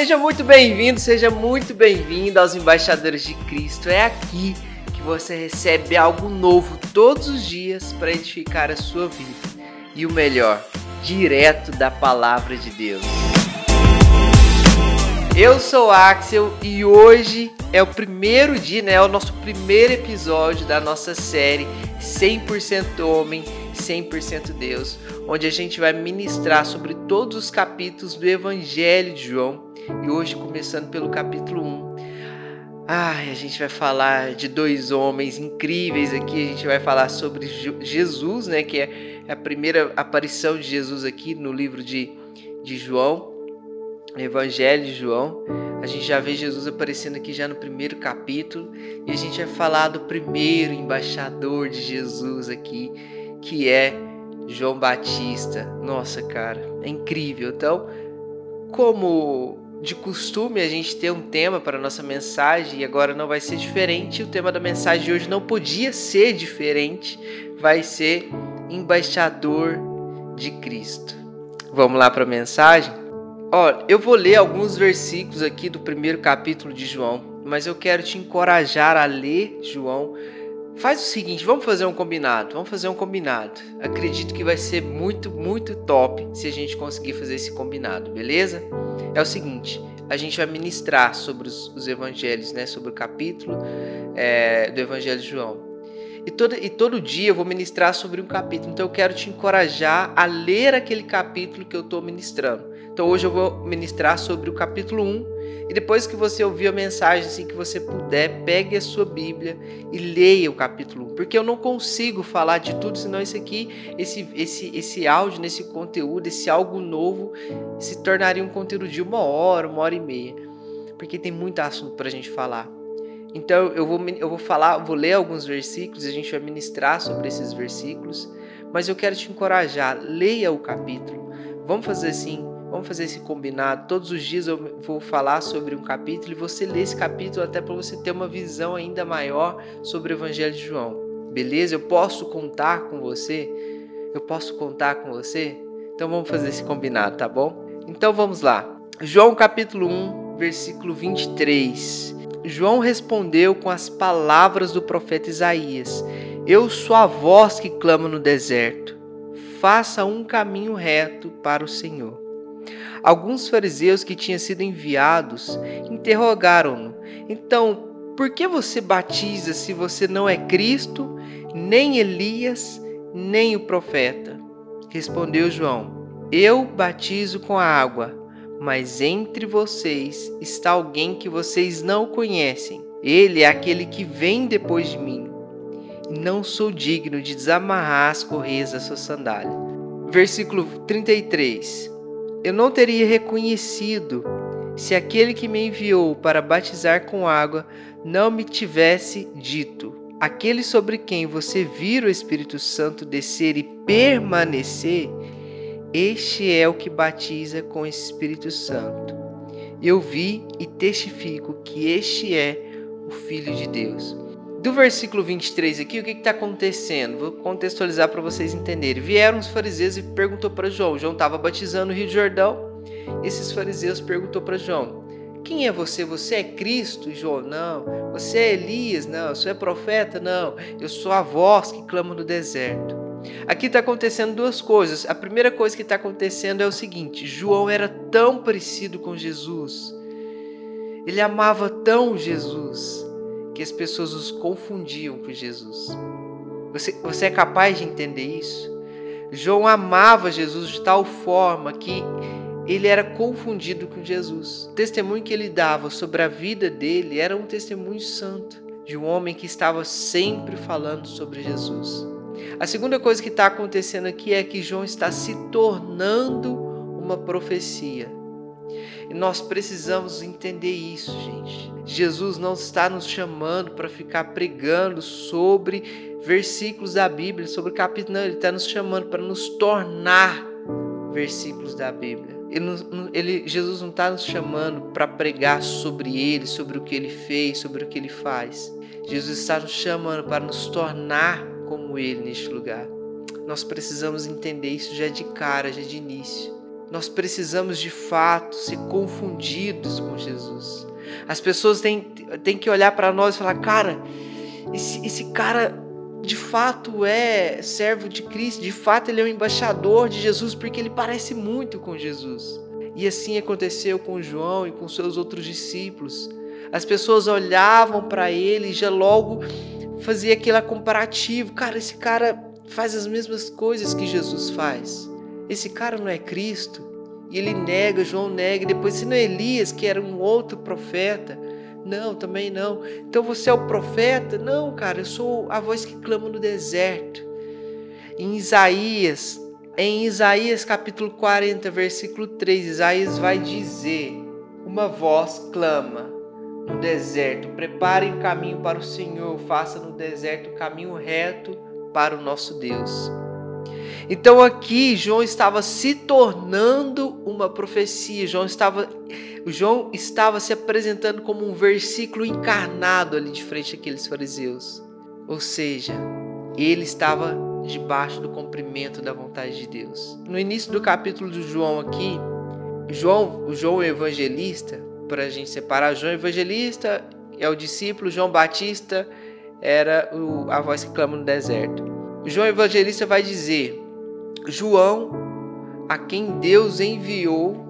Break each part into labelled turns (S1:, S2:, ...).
S1: Seja muito bem-vindo, seja muito bem-vindo aos Embaixadores de Cristo. É aqui que você recebe algo novo todos os dias para edificar a sua vida. E o melhor, direto da palavra de Deus. Eu sou Axel e hoje é o primeiro dia, né? É o nosso primeiro episódio da nossa série 100% Homem, 100% Deus, onde a gente vai ministrar sobre todos os capítulos do Evangelho de João e hoje começando pelo capítulo 1. Ai, a gente vai falar de dois homens incríveis aqui, a gente vai falar sobre Jesus, né, que é a primeira aparição de Jesus aqui no livro de, de João, Evangelho de João. A gente já vê Jesus aparecendo aqui já no primeiro capítulo e a gente vai falar do primeiro embaixador de Jesus aqui, que é João Batista. Nossa, cara, é incrível. Então, como de costume a gente tem um tema para a nossa mensagem e agora não vai ser diferente. O tema da mensagem de hoje não podia ser diferente, vai ser embaixador de Cristo. Vamos lá para a mensagem? Ó, eu vou ler alguns versículos aqui do primeiro capítulo de João, mas eu quero te encorajar a ler João Faz o seguinte, vamos fazer um combinado, vamos fazer um combinado. Acredito que vai ser muito, muito top se a gente conseguir fazer esse combinado, beleza? É o seguinte, a gente vai ministrar sobre os, os evangelhos, né? Sobre o capítulo é, do Evangelho de João. E todo, e todo dia eu vou ministrar sobre um capítulo. Então eu quero te encorajar a ler aquele capítulo que eu estou ministrando. Então hoje eu vou ministrar sobre o capítulo 1 e depois que você ouvir a mensagem, assim que você puder, pegue a sua Bíblia e leia o capítulo 1, porque eu não consigo falar de tudo, senão esse aqui, esse, esse, esse áudio, nesse conteúdo, esse algo novo, se tornaria um conteúdo de uma hora, uma hora e meia, porque tem muito assunto para a gente falar. Então eu vou, eu vou falar, vou ler alguns versículos, a gente vai ministrar sobre esses versículos, mas eu quero te encorajar, leia o capítulo. Vamos fazer assim, Vamos fazer esse combinado. Todos os dias eu vou falar sobre um capítulo e você lê esse capítulo até para você ter uma visão ainda maior sobre o Evangelho de João. Beleza? Eu posso contar com você? Eu posso contar com você? Então vamos fazer esse combinado, tá bom? Então vamos lá. João capítulo 1, versículo 23. João respondeu com as palavras do profeta Isaías: Eu sou a voz que clama no deserto. Faça um caminho reto para o Senhor. Alguns fariseus que tinham sido enviados interrogaram-no: Então, por que você batiza se você não é Cristo, nem Elias, nem o profeta? Respondeu João: Eu batizo com água, mas entre vocês está alguém que vocês não conhecem. Ele é aquele que vem depois de mim. Não sou digno de desamarrar as correias da sua sandália. Versículo 33 eu não teria reconhecido se aquele que me enviou para batizar com água não me tivesse dito: Aquele sobre quem você vira o Espírito Santo descer e permanecer, este é o que batiza com o Espírito Santo. Eu vi e testifico que este é o Filho de Deus do versículo 23 aqui, o que está acontecendo? Vou contextualizar para vocês entenderem. Vieram os fariseus e perguntou para João. João estava batizando no Rio de Jordão. Esses fariseus perguntou para João: Quem é você? Você é Cristo? João, não. Você é Elias? Não. Você é profeta? Não. Eu sou a voz que clama no deserto. Aqui está acontecendo duas coisas. A primeira coisa que está acontecendo é o seguinte: João era tão parecido com Jesus. Ele amava tão Jesus que as pessoas os confundiam com Jesus. Você, você é capaz de entender isso? João amava Jesus de tal forma que ele era confundido com Jesus. O testemunho que ele dava sobre a vida dele era um testemunho santo, de um homem que estava sempre falando sobre Jesus. A segunda coisa que está acontecendo aqui é que João está se tornando uma profecia. E nós precisamos entender isso, gente. Jesus não está nos chamando para ficar pregando sobre versículos da Bíblia, sobre capítulo, não, ele está nos chamando para nos tornar versículos da Bíblia. Ele, ele, Jesus não está nos chamando para pregar sobre ele, sobre o que ele fez, sobre o que ele faz. Jesus está nos chamando para nos tornar como ele neste lugar. Nós precisamos entender isso já de cara, já de início. Nós precisamos de fato ser confundidos com Jesus. As pessoas têm, têm que olhar para nós e falar: cara, esse, esse cara de fato é servo de Cristo, de fato ele é um embaixador de Jesus, porque ele parece muito com Jesus. E assim aconteceu com João e com seus outros discípulos. As pessoas olhavam para ele e já logo fazia aquele comparativo. Cara, esse cara faz as mesmas coisas que Jesus faz. Esse cara não é Cristo. E ele nega, João nega. E depois, se não é Elias, que era um outro profeta. Não, também não. Então você é o profeta? Não, cara, eu sou a voz que clama no deserto. Em Isaías, em Isaías capítulo 40, versículo 3, Isaías vai dizer: Uma voz clama no deserto: Preparem o caminho para o Senhor, faça no deserto o caminho reto para o nosso Deus. Então aqui João estava se tornando uma profecia. João estava João estava se apresentando como um versículo encarnado ali de frente àqueles fariseus. Ou seja, ele estava debaixo do cumprimento da vontade de Deus. No início do capítulo de João aqui, João, o João evangelista, para a gente separar, João evangelista é o discípulo, João Batista era o, a voz que clama no deserto. João evangelista vai dizer: João, a quem Deus enviou,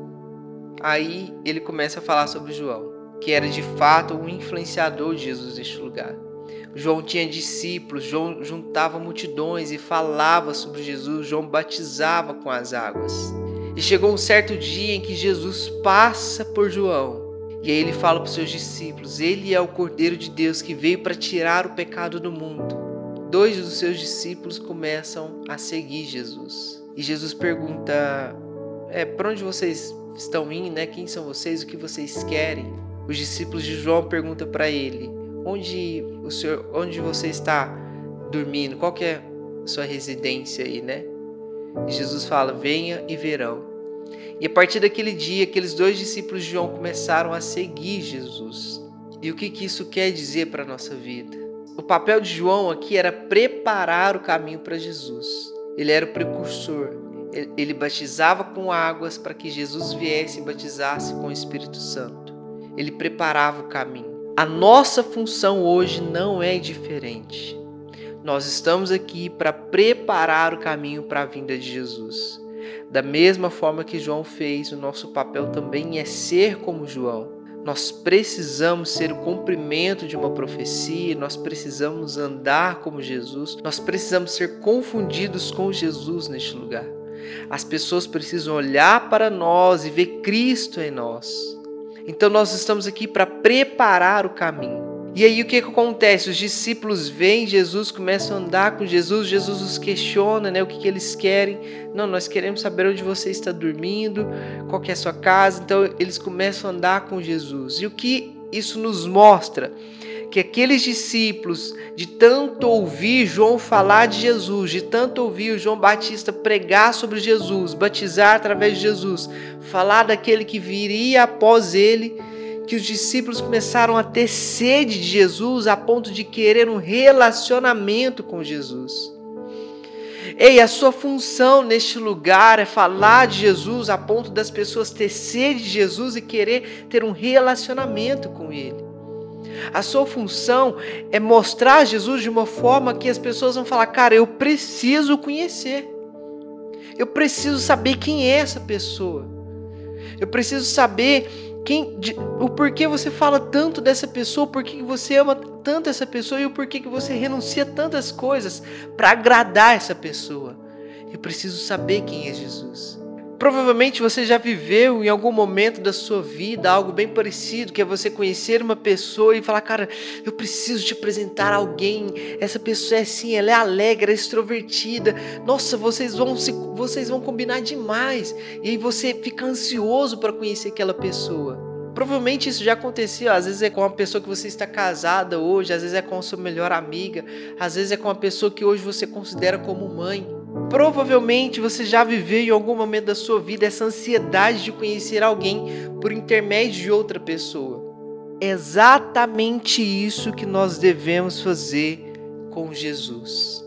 S1: aí ele começa a falar sobre João, que era de fato um influenciador de Jesus neste lugar. João tinha discípulos, João juntava multidões e falava sobre Jesus, João batizava com as águas. E chegou um certo dia em que Jesus passa por João. E aí ele fala para os seus discípulos: Ele é o Cordeiro de Deus que veio para tirar o pecado do mundo dois dos seus discípulos começam a seguir Jesus. E Jesus pergunta: é, para onde vocês estão indo, né? Quem são vocês? O que vocês querem? Os discípulos de João perguntam para ele: onde o senhor, onde você está dormindo? Qual que é a sua residência aí, né? E Jesus fala: venha e verão. E a partir daquele dia, aqueles dois discípulos de João começaram a seguir Jesus. E o que, que isso quer dizer para a nossa vida? O papel de João aqui era preparar o caminho para Jesus. Ele era o precursor. Ele batizava com águas para que Jesus viesse e batizasse com o Espírito Santo. Ele preparava o caminho. A nossa função hoje não é diferente. Nós estamos aqui para preparar o caminho para a vinda de Jesus. Da mesma forma que João fez, o nosso papel também é ser como João nós precisamos ser o cumprimento de uma profecia, nós precisamos andar como Jesus, nós precisamos ser confundidos com Jesus neste lugar. As pessoas precisam olhar para nós e ver Cristo em nós. Então nós estamos aqui para preparar o caminho. E aí o que, que acontece? Os discípulos veem Jesus, começam a andar com Jesus, Jesus os questiona, né? O que, que eles querem? Não, nós queremos saber onde você está dormindo, qual é a sua casa. Então eles começam a andar com Jesus. E o que isso nos mostra? Que aqueles discípulos, de tanto ouvir João falar de Jesus, de tanto ouvir o João Batista pregar sobre Jesus, batizar através de Jesus, falar daquele que viria após ele, que os discípulos começaram a ter sede de Jesus a ponto de querer um relacionamento com Jesus. Ei, a sua função neste lugar é falar de Jesus a ponto das pessoas ter sede de Jesus e querer ter um relacionamento com Ele. A sua função é mostrar Jesus de uma forma que as pessoas vão falar: cara, eu preciso conhecer. Eu preciso saber quem é essa pessoa. Eu preciso saber quem, de, o porquê você fala tanto dessa pessoa, por que você ama tanto essa pessoa e o porquê que você renuncia tantas coisas para agradar essa pessoa. Eu preciso saber quem é Jesus. Provavelmente você já viveu em algum momento da sua vida algo bem parecido, que é você conhecer uma pessoa e falar, cara, eu preciso te apresentar alguém. Essa pessoa é assim, ela é alegre, é extrovertida. Nossa, vocês vão se, vocês vão combinar demais. E aí você fica ansioso para conhecer aquela pessoa. Provavelmente isso já aconteceu, às vezes é com uma pessoa que você está casada hoje, às vezes é com a sua melhor amiga, às vezes é com uma pessoa que hoje você considera como mãe. Provavelmente você já viveu em algum momento da sua vida essa ansiedade de conhecer alguém por intermédio de outra pessoa. É exatamente isso que nós devemos fazer com Jesus.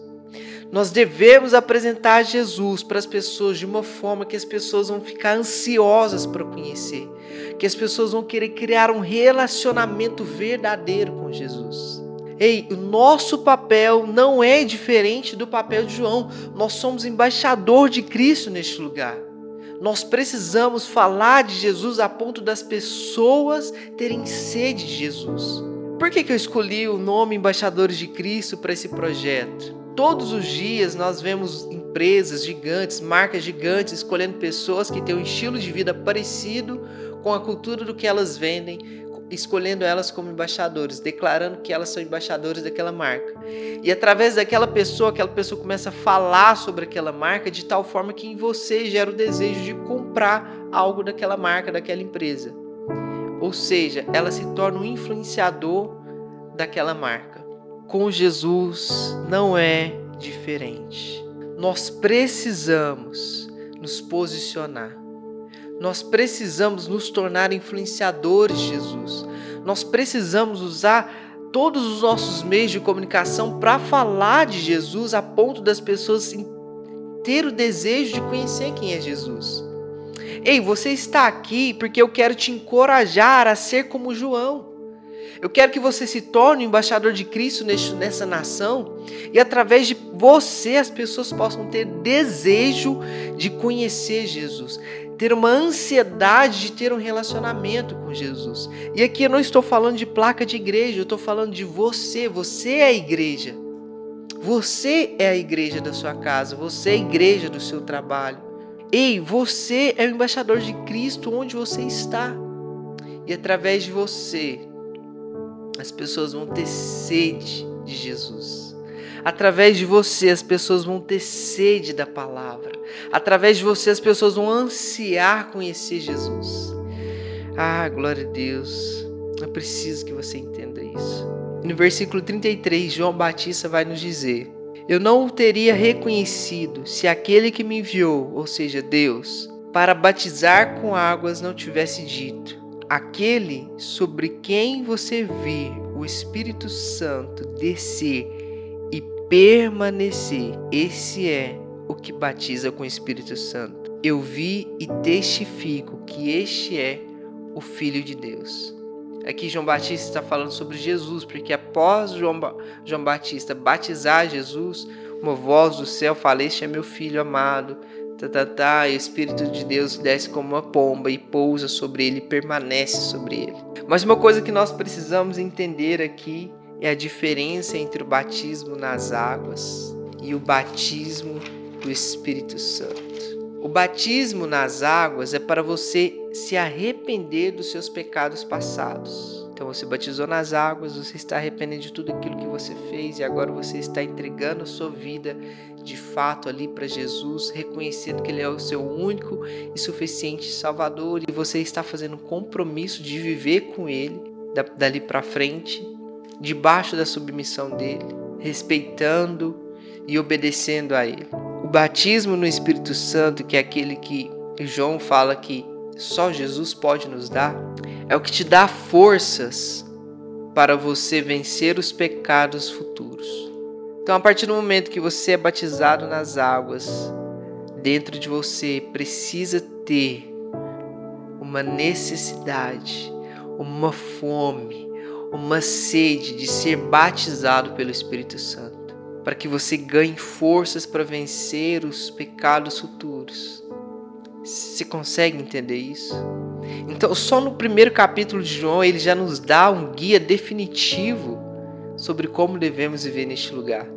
S1: Nós devemos apresentar Jesus para as pessoas de uma forma que as pessoas vão ficar ansiosas para conhecer, que as pessoas vão querer criar um relacionamento verdadeiro com Jesus. Ei, o nosso papel não é diferente do papel de João. Nós somos embaixador de Cristo neste lugar. Nós precisamos falar de Jesus a ponto das pessoas terem sede de Jesus. Por que, que eu escolhi o nome Embaixadores de Cristo para esse projeto? Todos os dias nós vemos empresas gigantes, marcas gigantes, escolhendo pessoas que têm um estilo de vida parecido com a cultura do que elas vendem, escolhendo elas como embaixadores, declarando que elas são embaixadores daquela marca. E através daquela pessoa, aquela pessoa começa a falar sobre aquela marca de tal forma que em você gera o desejo de comprar algo daquela marca, daquela empresa. Ou seja, ela se torna um influenciador daquela marca com Jesus não é diferente. Nós precisamos nos posicionar. Nós precisamos nos tornar influenciadores Jesus. Nós precisamos usar todos os nossos meios de comunicação para falar de Jesus a ponto das pessoas ter o desejo de conhecer quem é Jesus. Ei, você está aqui porque eu quero te encorajar a ser como João. Eu quero que você se torne embaixador de Cristo nessa nação e através de você as pessoas possam ter desejo de conhecer Jesus, ter uma ansiedade de ter um relacionamento com Jesus. E aqui eu não estou falando de placa de igreja, eu estou falando de você. Você é a igreja. Você é a igreja da sua casa, você é a igreja do seu trabalho. Ei, você é o embaixador de Cristo onde você está. E através de você, as pessoas vão ter sede de Jesus. Através de você, as pessoas vão ter sede da palavra. Através de você, as pessoas vão ansiar conhecer Jesus. Ah, glória a Deus. Eu preciso que você entenda isso. No versículo 33, João Batista vai nos dizer: Eu não o teria reconhecido se aquele que me enviou, ou seja, Deus, para batizar com águas não tivesse dito aquele sobre quem você vê o Espírito Santo descer e permanecer, esse é o que batiza com o Espírito Santo. Eu vi e testifico que este é o Filho de Deus. Aqui João Batista está falando sobre Jesus, porque após João, ba João Batista batizar Jesus, uma voz do céu fala: Este é meu filho amado, e o Espírito de Deus desce como uma pomba e pousa sobre ele, permanece sobre ele. Mas uma coisa que nós precisamos entender aqui é a diferença entre o batismo nas águas e o batismo do Espírito Santo. O batismo nas águas é para você se arrepender dos seus pecados passados. Então você batizou nas águas, você está arrependendo de tudo aquilo que você fez e agora você está entregando a sua vida de fato ali para Jesus, reconhecendo que Ele é o seu único e suficiente Salvador e você está fazendo um compromisso de viver com Ele dali para frente, debaixo da submissão dele, respeitando e obedecendo a Ele. O batismo no Espírito Santo, que é aquele que João fala que só Jesus pode nos dar, é o que te dá forças para você vencer os pecados futuros. Então, a partir do momento que você é batizado nas águas, dentro de você precisa ter uma necessidade, uma fome, uma sede de ser batizado pelo Espírito Santo, para que você ganhe forças para vencer os pecados futuros. Você consegue entender isso? Então, só no primeiro capítulo de João, ele já nos dá um guia definitivo sobre como devemos viver neste lugar.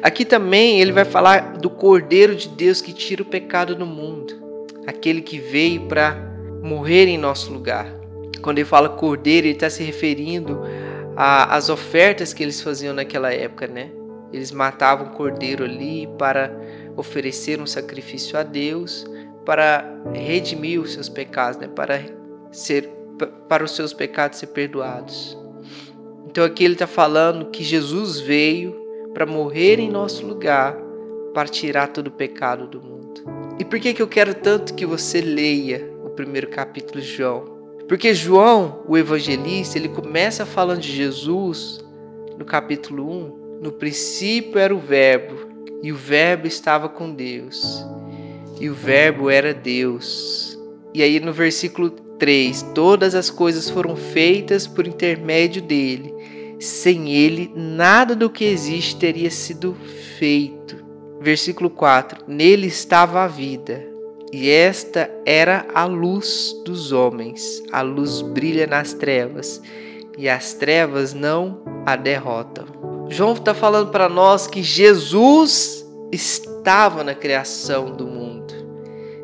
S1: Aqui também ele vai falar do Cordeiro de Deus que tira o pecado do mundo, aquele que veio para morrer em nosso lugar. Quando ele fala Cordeiro, ele está se referindo às ofertas que eles faziam naquela época, né? Eles matavam o cordeiro ali para oferecer um sacrifício a Deus para redimir os seus pecados, né? para, ser, para os seus pecados ser perdoados. Então aqui ele está falando que Jesus veio para morrer em nosso lugar, para tirar todo o pecado do mundo. E por que, que eu quero tanto que você leia o primeiro capítulo de João? Porque João, o evangelista, ele começa falando de Jesus no capítulo 1. No princípio era o Verbo, e o Verbo estava com Deus, e o Verbo era Deus. E aí no versículo 3: Todas as coisas foram feitas por intermédio dele. Sem ele, nada do que existe teria sido feito. Versículo 4: Nele estava a vida, e esta era a luz dos homens. A luz brilha nas trevas, e as trevas não a derrotam. João está falando para nós que Jesus estava na criação do mundo.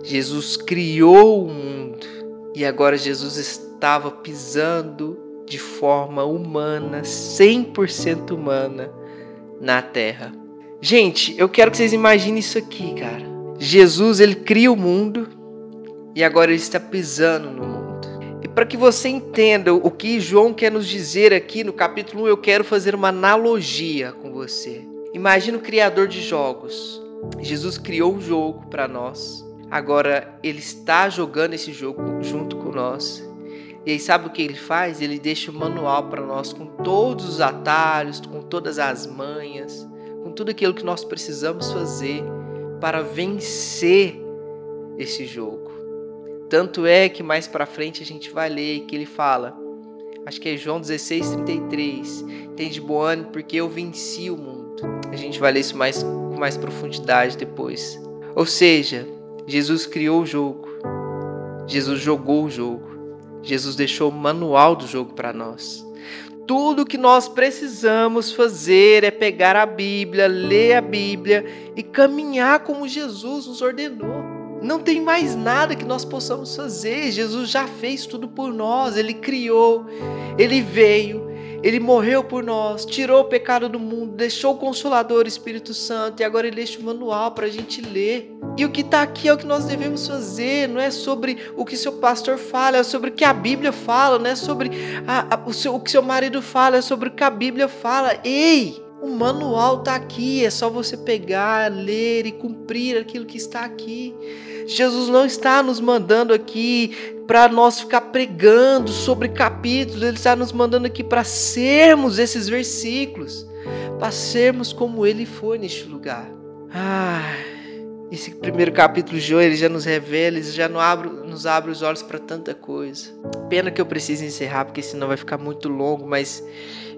S1: Jesus criou o mundo e agora Jesus estava pisando de forma humana, 100% humana, na terra. Gente, eu quero que vocês imaginem isso aqui, cara. Jesus, ele cria o mundo e agora ele está pisando no mundo. E para que você entenda o que João quer nos dizer aqui no capítulo 1, eu quero fazer uma analogia com você. Imagina o criador de jogos. Jesus criou o jogo para nós. Agora ele está jogando esse jogo junto com nós. E aí sabe o que ele faz? Ele deixa o manual para nós com todos os atalhos, com todas as manhas, com tudo aquilo que nós precisamos fazer para vencer esse jogo. Tanto é que mais para frente a gente vai ler que ele fala, acho que é João 16, 33, tem de bom ânimo porque eu venci o mundo. A gente vai ler isso mais, com mais profundidade depois. Ou seja, Jesus criou o jogo, Jesus jogou o jogo, Jesus deixou o manual do jogo para nós. Tudo que nós precisamos fazer é pegar a Bíblia, ler a Bíblia e caminhar como Jesus nos ordenou. Não tem mais nada que nós possamos fazer. Jesus já fez tudo por nós. Ele criou, ele veio, ele morreu por nós, tirou o pecado do mundo, deixou o Consolador, o Espírito Santo, e agora ele deixa o manual para a gente ler. E o que está aqui é o que nós devemos fazer, não é sobre o que seu pastor fala, é sobre o que a Bíblia fala, não é sobre a, a, o, seu, o que seu marido fala, é sobre o que a Bíblia fala. Ei! O manual está aqui, é só você pegar, ler e cumprir aquilo que está aqui. Jesus não está nos mandando aqui para nós ficar pregando sobre capítulos, Ele está nos mandando aqui para sermos esses versículos, para sermos como Ele foi neste lugar. Ah, esse primeiro capítulo de hoje ele já nos revela, ele já abre, nos abre os olhos para tanta coisa. Pena que eu preciso encerrar, porque senão vai ficar muito longo, mas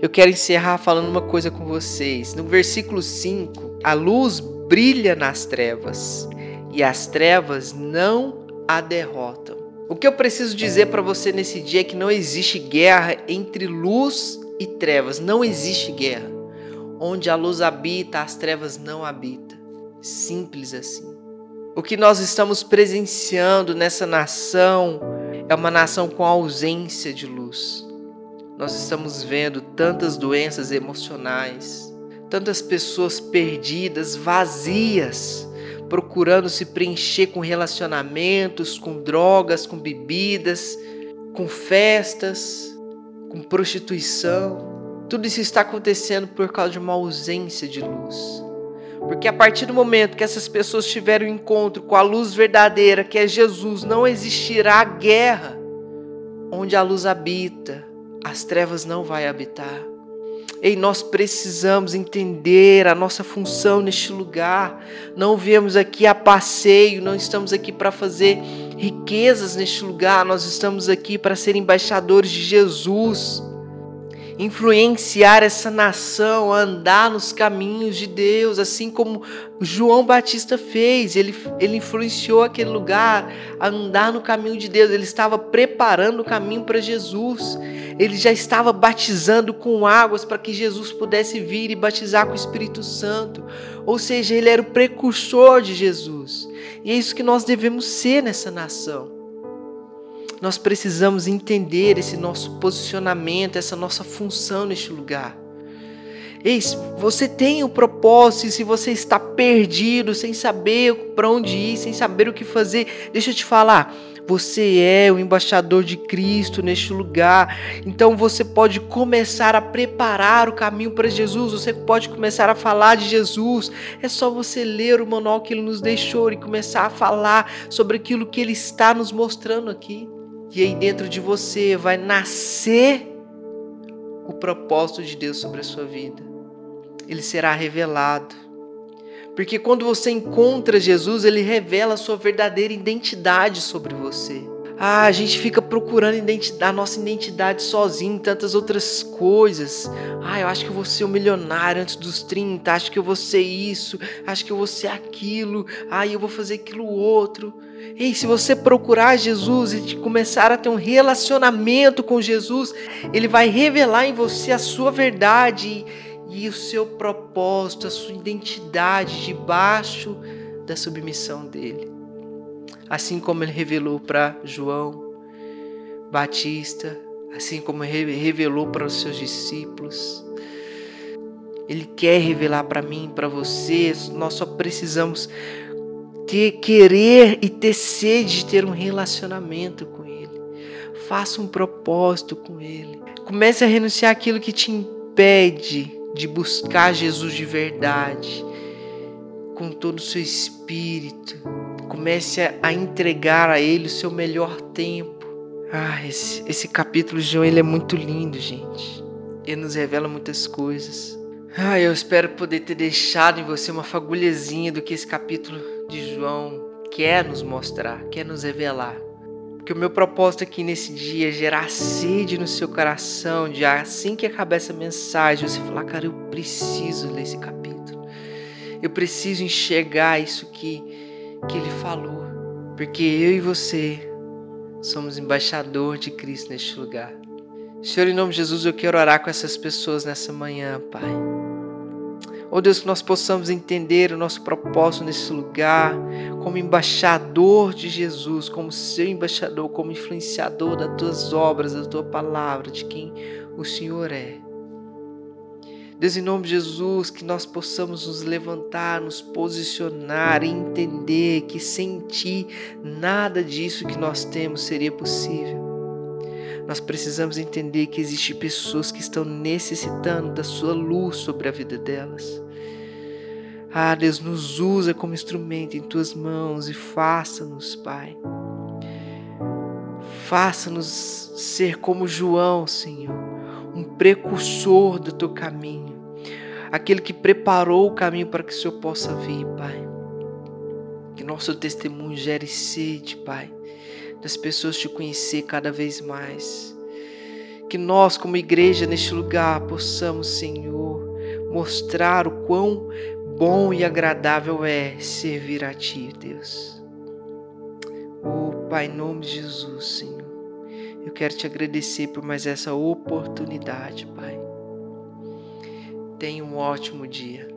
S1: eu quero encerrar falando uma coisa com vocês. No versículo 5, a luz brilha nas trevas e as trevas não a derrotam. O que eu preciso dizer para você nesse dia é que não existe guerra entre luz e trevas, não existe guerra. Onde a luz habita, as trevas não habitam. Simples assim. O que nós estamos presenciando nessa nação é uma nação com ausência de luz. Nós estamos vendo tantas doenças emocionais, tantas pessoas perdidas, vazias, procurando se preencher com relacionamentos, com drogas, com bebidas, com festas, com prostituição. Tudo isso está acontecendo por causa de uma ausência de luz. Porque a partir do momento que essas pessoas tiverem encontro com a luz verdadeira, que é Jesus, não existirá guerra. Onde a luz habita, as trevas não vai habitar. Ei, nós precisamos entender a nossa função neste lugar. Não viemos aqui a passeio, não estamos aqui para fazer riquezas neste lugar, nós estamos aqui para ser embaixadores de Jesus influenciar essa nação a andar nos caminhos de Deus, assim como João Batista fez. Ele, ele influenciou aquele lugar a andar no caminho de Deus. Ele estava preparando o caminho para Jesus. Ele já estava batizando com águas para que Jesus pudesse vir e batizar com o Espírito Santo. Ou seja, ele era o precursor de Jesus. E é isso que nós devemos ser nessa nação nós precisamos entender esse nosso posicionamento, essa nossa função neste lugar. Ei, você tem o propósito, e se você está perdido, sem saber para onde ir, sem saber o que fazer, deixa eu te falar. Você é o embaixador de Cristo neste lugar. Então você pode começar a preparar o caminho para Jesus. Você pode começar a falar de Jesus. É só você ler o manual que ele nos deixou e começar a falar sobre aquilo que ele está nos mostrando aqui. E aí dentro de você vai nascer o propósito de Deus sobre a sua vida. Ele será revelado. Porque quando você encontra Jesus, ele revela a sua verdadeira identidade sobre você. Ah, a gente fica procurando a nossa identidade sozinho tantas outras coisas. Ah, eu acho que eu vou ser um milionário antes dos 30, acho que eu vou ser isso, acho que eu vou ser aquilo, ah, eu vou fazer aquilo outro. Ei, se você procurar Jesus e começar a ter um relacionamento com Jesus, ele vai revelar em você a sua verdade e o seu propósito, a sua identidade debaixo da submissão dele assim como ele revelou para João Batista, assim como ele revelou para os seus discípulos. Ele quer revelar para mim, para você. Nós só precisamos ter querer e ter sede de ter um relacionamento com ele. Faça um propósito com ele. Comece a renunciar aquilo que te impede de buscar Jesus de verdade, com todo o seu espírito Comece a entregar a Ele o seu melhor tempo. Ah, esse, esse capítulo de João ele é muito lindo, gente. Ele nos revela muitas coisas. Ah, eu espero poder ter deixado em você uma fagulhazinha do que esse capítulo de João quer nos mostrar, quer nos revelar. Porque o meu propósito aqui nesse dia é gerar sede no seu coração, de assim que acabar essa mensagem, você falar, cara, eu preciso ler esse capítulo. Eu preciso enxergar isso que que ele falou, porque eu e você somos embaixador de Cristo neste lugar. Senhor, em nome de Jesus, eu quero orar com essas pessoas nessa manhã, Pai. Oh Deus, que nós possamos entender o nosso propósito nesse lugar, como embaixador de Jesus, como seu embaixador, como influenciador das tuas obras, da tua palavra, de quem o Senhor é. Deus, em nome de Jesus, que nós possamos nos levantar, nos posicionar e entender que sem Ti nada disso que nós temos seria possível. Nós precisamos entender que existem pessoas que estão necessitando da Sua luz sobre a vida delas. Ah, Deus, nos usa como instrumento em Tuas mãos e faça-nos, Pai. Faça-nos ser como João, Senhor um precursor do teu caminho, aquele que preparou o caminho para que o Senhor possa vir, Pai. Que nosso testemunho gere sede, Pai, das pessoas te conhecer cada vez mais. Que nós, como igreja neste lugar, possamos, Senhor, mostrar o quão bom e agradável é servir a Ti, Deus. Oh, Pai, em nome de Jesus, Senhor. Eu quero te agradecer por mais essa oportunidade, Pai. Tenha um ótimo dia.